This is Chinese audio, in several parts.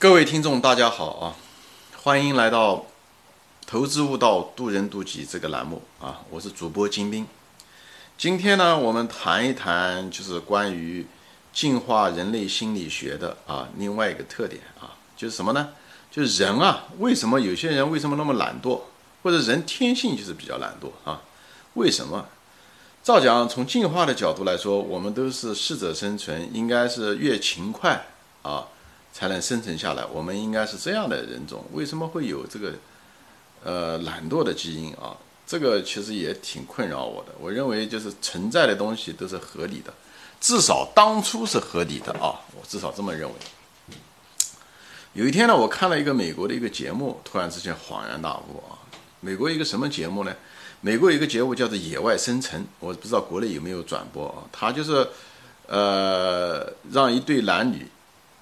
各位听众，大家好啊！欢迎来到《投资悟道，渡人渡己》这个栏目啊！我是主播金兵。今天呢，我们谈一谈就是关于进化人类心理学的啊另外一个特点啊，就是什么呢？就是人啊，为什么有些人为什么那么懒惰，或者人天性就是比较懒惰啊？为什么？照讲，从进化的角度来说，我们都是适者生存，应该是越勤快啊。才能生存下来，我们应该是这样的人种。为什么会有这个呃懒惰的基因啊？这个其实也挺困扰我的。我认为就是存在的东西都是合理的，至少当初是合理的啊。我至少这么认为。有一天呢，我看了一个美国的一个节目，突然之间恍然大悟啊！美国一个什么节目呢？美国有一个节目叫做《野外生存》，我不知道国内有没有转播啊？它就是呃让一对男女。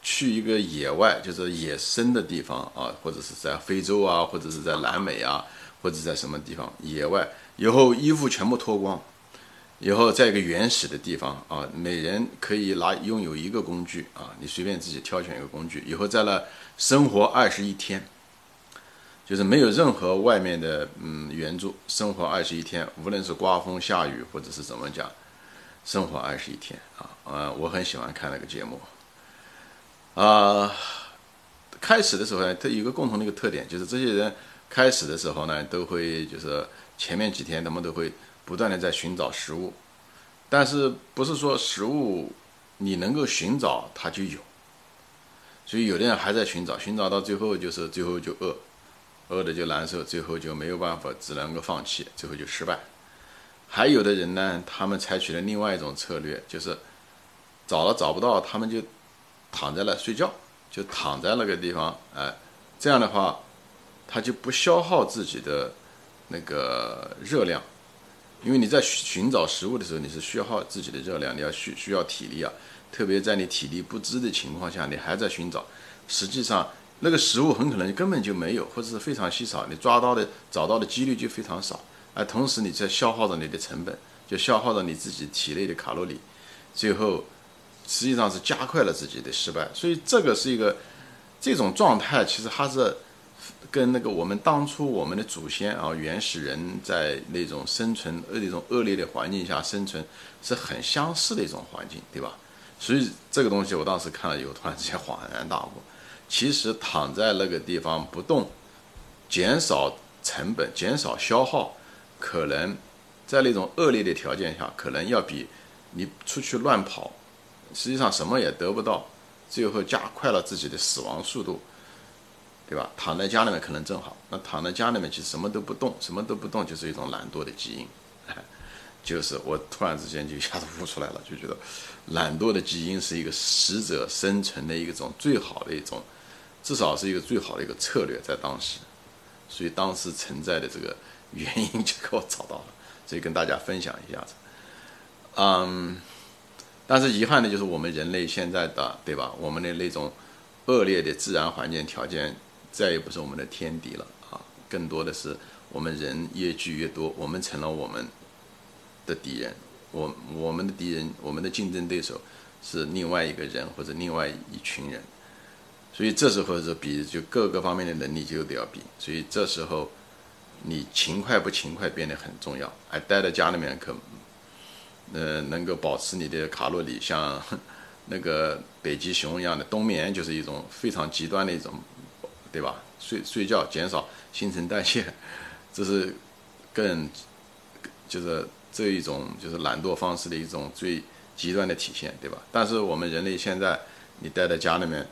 去一个野外，就是野生的地方啊，或者是在非洲啊，或者是在南美啊，或者在什么地方野外，以后衣服全部脱光，以后在一个原始的地方啊，每人可以拿拥有一个工具啊，你随便自己挑选一个工具，以后在那生活二十一天，就是没有任何外面的嗯援助，生活二十一天，无论是刮风下雨或者是怎么讲，生活二十一天啊，呃，我很喜欢看那个节目。啊，开始的时候呢，它有一个共同的一个特点，就是这些人开始的时候呢，都会就是前面几天他们都会不断的在寻找食物，但是不是说食物你能够寻找它就有，所以有的人还在寻找，寻找到最后就是最后就饿，饿的就难受，最后就没有办法，只能够放弃，最后就失败。还有的人呢，他们采取了另外一种策略，就是找了找不到，他们就。躺在那睡觉，就躺在那个地方，哎，这样的话，他就不消耗自己的那个热量，因为你在寻找食物的时候，你是需要耗自己的热量，你要需需要体力啊，特别在你体力不支的情况下，你还在寻找，实际上那个食物很可能根本就没有，或者是非常稀少，你抓到的找到的几率就非常少，而同时你在消耗着你的成本，就消耗着你自己体内的卡路里，最后。实际上是加快了自己的失败，所以这个是一个这种状态，其实它是跟那个我们当初我们的祖先啊原始人在那种生存那种恶劣的环境下生存是很相似的一种环境，对吧？所以这个东西我当时看了以后，突然之间恍然大悟，其实躺在那个地方不动，减少成本、减少消耗，可能在那种恶劣的条件下，可能要比你出去乱跑。实际上什么也得不到，最后加快了自己的死亡速度，对吧？躺在家里面可能正好，那躺在家里面其实什么都不动，什么都不动就是一种懒惰的基因，就是我突然之间就一下子悟出来了，就觉得懒惰的基因是一个适者生存的一种最好的一种，至少是一个最好的一个策略在当时，所以当时存在的这个原因就给我找到了，所以跟大家分享一下子，嗯。但是遗憾的就是我们人类现在的，对吧？我们的那种恶劣的自然环境条件再也不是我们的天敌了啊！更多的是我们人越聚越多，我们成了我们的敌人。我我们的敌人，我们的竞争对手是另外一个人或者另外一群人。所以这时候是比就各个方面的能力就得要比。所以这时候你勤快不勤快变得很重要。哎，待在家里面可。呃，能够保持你的卡路里，像 那个北极熊一样的冬眠，就是一种非常极端的一种，对吧？睡睡觉减少新陈代谢，这是更 就是这一种就是懒惰方式的一种最极端的体现，对吧？但是我们人类现在，你待在家里面，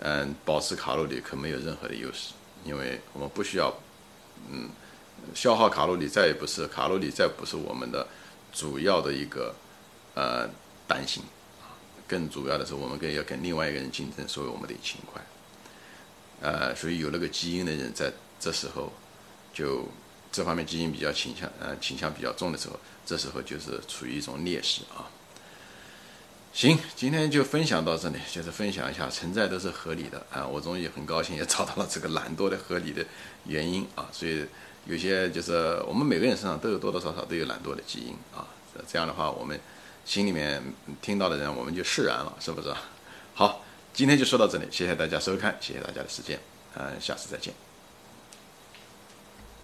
嗯，保持卡路里可没有任何的优势，因为我们不需要，嗯，消耗卡路里再也不是卡路里再不是我们的。主要的一个呃担心，更主要的是我们跟要跟另外一个人竞争，所以我们得勤快。呃，所以有那个基因的人在这时候就这方面基因比较倾向呃倾向比较重的时候，这时候就是处于一种劣势啊。行，今天就分享到这里，就是分享一下存在都是合理的啊。我终于很高兴也找到了这个懒惰的合理的原因啊，所以。有些就是我们每个人身上都有多多少少都有懒惰的基因啊，这样的话我们心里面听到的人我们就释然了，是不是？好，今天就说到这里，谢谢大家收看，谢谢大家的时间，嗯，下次再见。